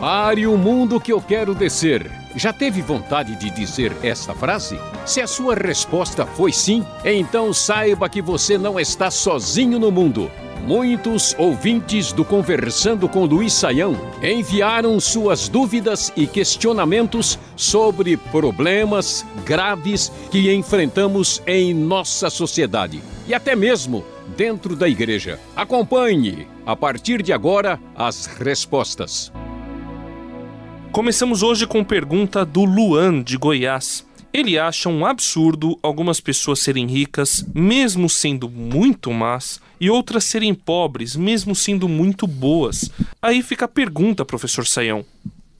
Pare o mundo que eu quero descer. Já teve vontade de dizer esta frase? Se a sua resposta foi sim, então saiba que você não está sozinho no mundo. Muitos ouvintes do Conversando com Luiz Saião enviaram suas dúvidas e questionamentos sobre problemas graves que enfrentamos em nossa sociedade e até mesmo dentro da igreja. Acompanhe, a partir de agora, as respostas. Começamos hoje com pergunta do Luan, de Goiás. Ele acha um absurdo algumas pessoas serem ricas, mesmo sendo muito más, e outras serem pobres, mesmo sendo muito boas. Aí fica a pergunta, professor Saião: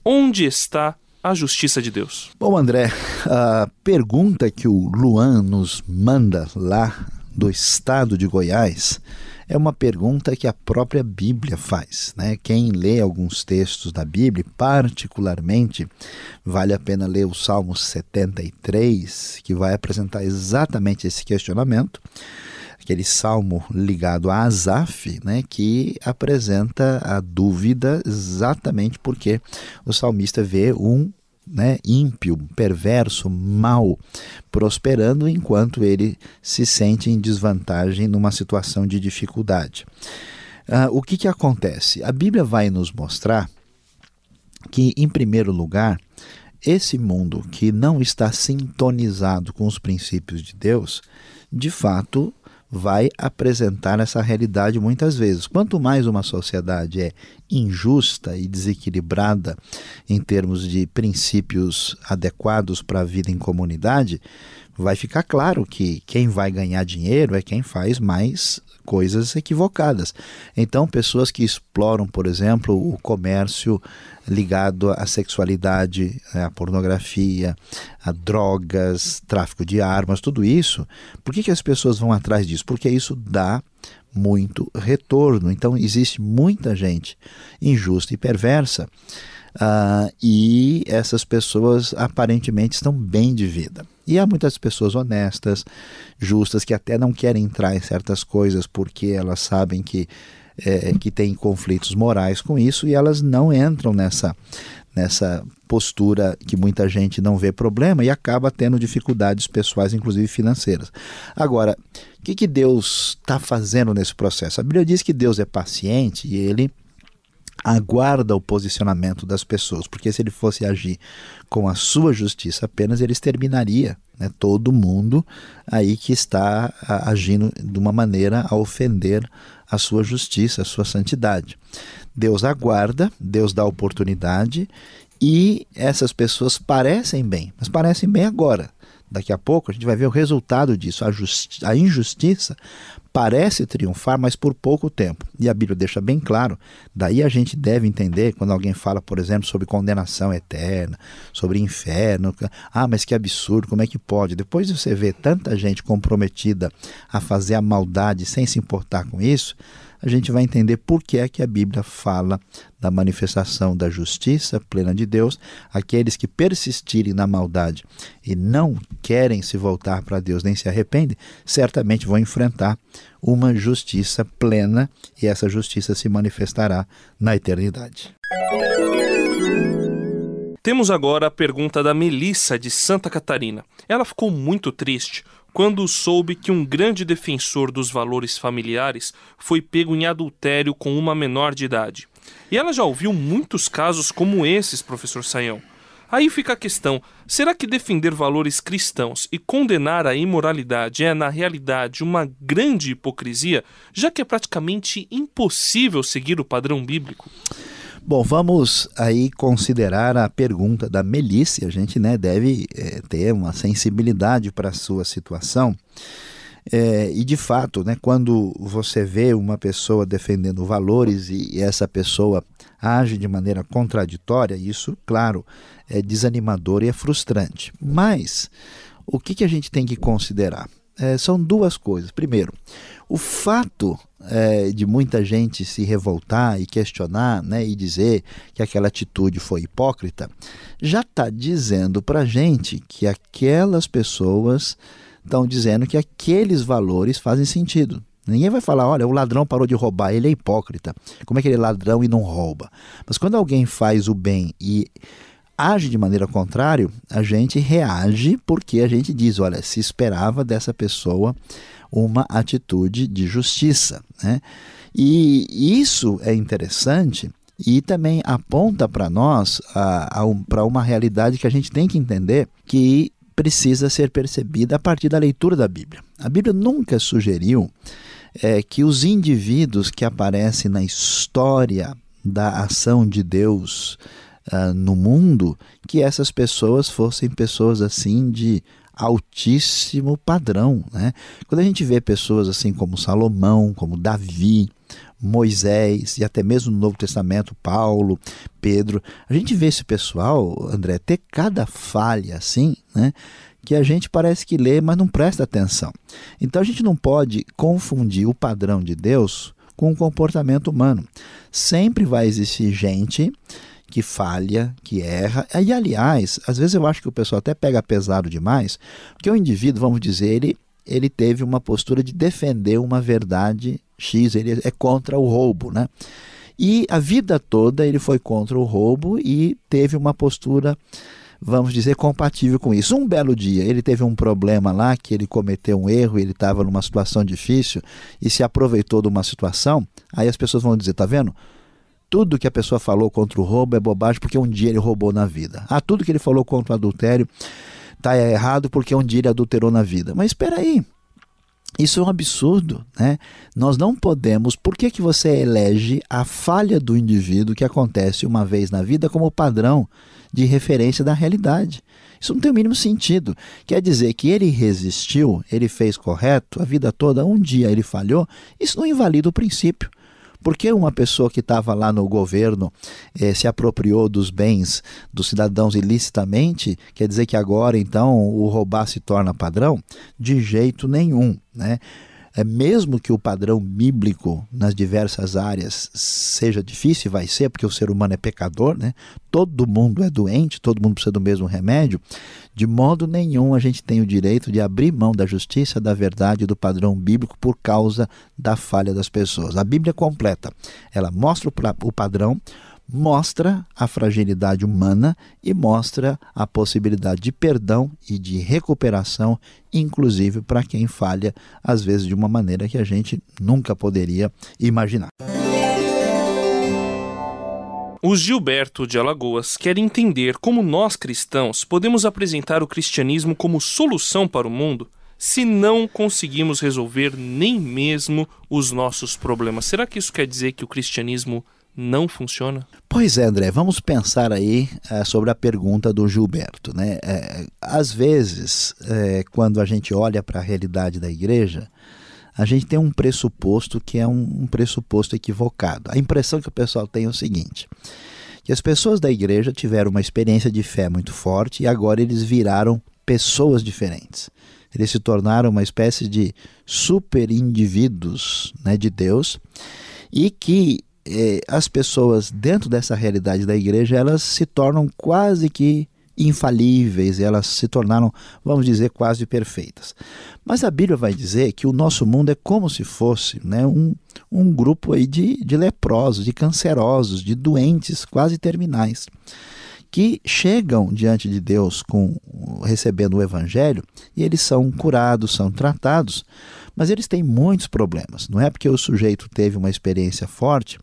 onde está a justiça de Deus? Bom, André, a pergunta que o Luan nos manda lá do estado de Goiás é uma pergunta que a própria Bíblia faz. Né? Quem lê alguns textos da Bíblia, particularmente, vale a pena ler o Salmo 73, que vai apresentar exatamente esse questionamento. Aquele salmo ligado a Asaf, né, que apresenta a dúvida exatamente porque o salmista vê um né, ímpio, perverso, mau, prosperando enquanto ele se sente em desvantagem numa situação de dificuldade. Uh, o que, que acontece? A Bíblia vai nos mostrar que, em primeiro lugar, esse mundo que não está sintonizado com os princípios de Deus, de fato vai apresentar essa realidade muitas vezes. Quanto mais uma sociedade é injusta e desequilibrada em termos de princípios adequados para a vida em comunidade, vai ficar claro que quem vai ganhar dinheiro é quem faz mais coisas equivocadas. Então, pessoas que exploram, por exemplo, o comércio ligado à sexualidade, à pornografia, a drogas, tráfico de armas, tudo isso. Por que, que as pessoas vão atrás disso? Porque isso dá muito retorno. Então, existe muita gente injusta e perversa. Uh, e essas pessoas aparentemente estão bem de vida. E há muitas pessoas honestas, justas, que até não querem entrar em certas coisas porque elas sabem que é, que têm conflitos morais com isso e elas não entram nessa, nessa postura que muita gente não vê problema e acaba tendo dificuldades pessoais, inclusive financeiras. Agora, o que, que Deus está fazendo nesse processo? A Bíblia diz que Deus é paciente e ele aguarda o posicionamento das pessoas, porque se ele fosse agir com a sua justiça apenas, ele exterminaria né, todo mundo aí que está agindo de uma maneira a ofender a sua justiça, a sua santidade. Deus aguarda, Deus dá oportunidade e essas pessoas parecem bem, mas parecem bem agora. Daqui a pouco a gente vai ver o resultado disso. A, a injustiça parece triunfar, mas por pouco tempo. E a Bíblia deixa bem claro. Daí a gente deve entender quando alguém fala, por exemplo, sobre condenação eterna, sobre inferno. Ah, mas que absurdo, como é que pode? Depois de você ver tanta gente comprometida a fazer a maldade sem se importar com isso, a gente vai entender por que é que a Bíblia fala da manifestação da justiça plena de Deus. Aqueles que persistirem na maldade e não querem se voltar para Deus nem se arrependem, certamente vão enfrentar uma justiça plena e essa justiça se manifestará na eternidade. Temos agora a pergunta da Melissa de Santa Catarina. Ela ficou muito triste quando soube que um grande defensor dos valores familiares foi pego em adultério com uma menor de idade. E ela já ouviu muitos casos como esses, professor Saião. Aí fica a questão: será que defender valores cristãos e condenar a imoralidade é, na realidade, uma grande hipocrisia, já que é praticamente impossível seguir o padrão bíblico? Bom, vamos aí considerar a pergunta da Melissa. A gente né, deve é, ter uma sensibilidade para a sua situação. É, e de fato, né, quando você vê uma pessoa defendendo valores e, e essa pessoa age de maneira contraditória, isso, claro, é desanimador e é frustrante. Mas o que, que a gente tem que considerar? É, são duas coisas. Primeiro, o fato é, de muita gente se revoltar e questionar né, e dizer que aquela atitude foi hipócrita, já está dizendo para a gente que aquelas pessoas estão dizendo que aqueles valores fazem sentido. Ninguém vai falar, olha, o ladrão parou de roubar, ele é hipócrita. Como é que ele é ladrão e não rouba? Mas quando alguém faz o bem e age de maneira contrária, a gente reage porque a gente diz, olha, se esperava dessa pessoa uma atitude de justiça. Né? E isso é interessante e também aponta para nós para uma realidade que a gente tem que entender que precisa ser percebida a partir da leitura da Bíblia. A Bíblia nunca sugeriu é, que os indivíduos que aparecem na história da ação de Deus uh, no mundo, que essas pessoas fossem pessoas assim de altíssimo padrão. Né? Quando a gente vê pessoas assim como Salomão, como Davi, Moisés e até mesmo no Novo Testamento, Paulo, Pedro, a gente vê esse pessoal, André, ter cada falha assim, né? Que a gente parece que lê, mas não presta atenção. Então a gente não pode confundir o padrão de Deus com o comportamento humano. Sempre vai existir gente que falha, que erra. E, aliás, às vezes eu acho que o pessoal até pega pesado demais, porque o indivíduo, vamos dizer, ele, ele teve uma postura de defender uma verdade X, ele é contra o roubo, né? E a vida toda ele foi contra o roubo e teve uma postura, vamos dizer, compatível com isso. Um belo dia ele teve um problema lá, que ele cometeu um erro, ele estava numa situação difícil e se aproveitou de uma situação. Aí as pessoas vão dizer: tá vendo? Tudo que a pessoa falou contra o roubo é bobagem porque um dia ele roubou na vida. Ah, tudo que ele falou contra o adultério está errado porque um dia ele adulterou na vida. Mas espera aí, isso é um absurdo, né? Nós não podemos. Por que, que você elege a falha do indivíduo que acontece uma vez na vida como padrão de referência da realidade? Isso não tem o mínimo sentido. Quer dizer que ele resistiu, ele fez correto a vida toda, um dia ele falhou, isso não invalida o princípio. Porque uma pessoa que estava lá no governo eh, se apropriou dos bens dos cidadãos ilicitamente, quer dizer que agora então o roubar se torna padrão? De jeito nenhum. Né? É, mesmo que o padrão bíblico nas diversas áreas seja difícil, vai ser, porque o ser humano é pecador, né? todo mundo é doente, todo mundo precisa do mesmo remédio, de modo nenhum a gente tem o direito de abrir mão da justiça, da verdade, do padrão bíblico por causa da falha das pessoas. A Bíblia completa, ela mostra o padrão, mostra a fragilidade humana e mostra a possibilidade de perdão e de recuperação, inclusive para quem falha, às vezes de uma maneira que a gente nunca poderia imaginar. O Gilberto de Alagoas quer entender como nós cristãos podemos apresentar o cristianismo como solução para o mundo se não conseguimos resolver nem mesmo os nossos problemas. Será que isso quer dizer que o cristianismo não funciona? Pois é, André, vamos pensar aí é, sobre a pergunta do Gilberto. Né? É, às vezes, é, quando a gente olha para a realidade da igreja, a gente tem um pressuposto que é um, um pressuposto equivocado. A impressão que o pessoal tem é o seguinte: que as pessoas da igreja tiveram uma experiência de fé muito forte e agora eles viraram pessoas diferentes. Eles se tornaram uma espécie de super indivíduos né, de Deus e que eh, as pessoas dentro dessa realidade da igreja elas se tornam quase que infalíveis, elas se tornaram, vamos dizer, quase perfeitas. Mas a Bíblia vai dizer que o nosso mundo é como se fosse né, um, um grupo aí de, de leprosos, de cancerosos, de doentes quase terminais que chegam diante de Deus com recebendo o evangelho e eles são curados, são tratados, mas eles têm muitos problemas. Não é porque o sujeito teve uma experiência forte,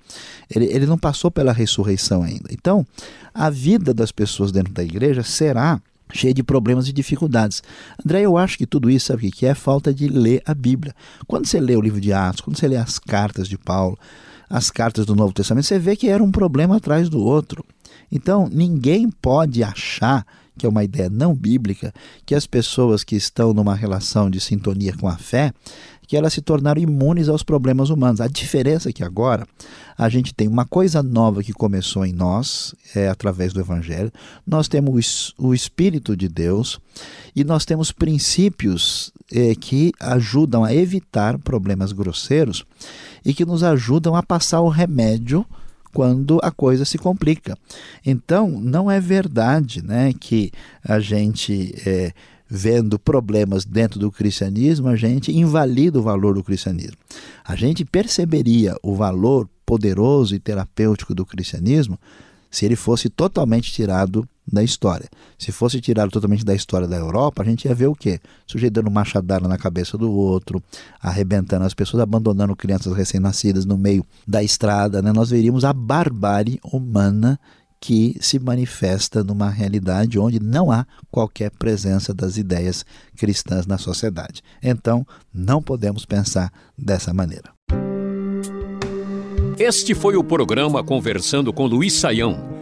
ele, ele não passou pela ressurreição ainda. Então, a vida das pessoas dentro da igreja será cheia de problemas e dificuldades. André, eu acho que tudo isso, sabe o que é? É falta de ler a Bíblia. Quando você lê o livro de Atos, quando você lê as cartas de Paulo, as cartas do Novo Testamento, você vê que era um problema atrás do outro. Então, ninguém pode achar que é uma ideia não bíblica, que as pessoas que estão numa relação de sintonia com a fé, que elas se tornaram imunes aos problemas humanos. A diferença é que agora a gente tem uma coisa nova que começou em nós, é, através do Evangelho, nós temos o Espírito de Deus e nós temos princípios é, que ajudam a evitar problemas grosseiros e que nos ajudam a passar o remédio quando a coisa se complica. Então, não é verdade né, que a gente é, vendo problemas dentro do cristianismo, a gente invalida o valor do cristianismo. A gente perceberia o valor poderoso e terapêutico do cristianismo se ele fosse totalmente tirado da história. Se fosse tirado totalmente da história da Europa, a gente ia ver o quê? O sujeito dando machadada na cabeça do outro, arrebentando as pessoas, abandonando crianças recém-nascidas no meio da estrada. Né? Nós veríamos a barbárie humana que se manifesta numa realidade onde não há qualquer presença das ideias cristãs na sociedade. Então, não podemos pensar dessa maneira. Este foi o programa Conversando com Luiz Saião.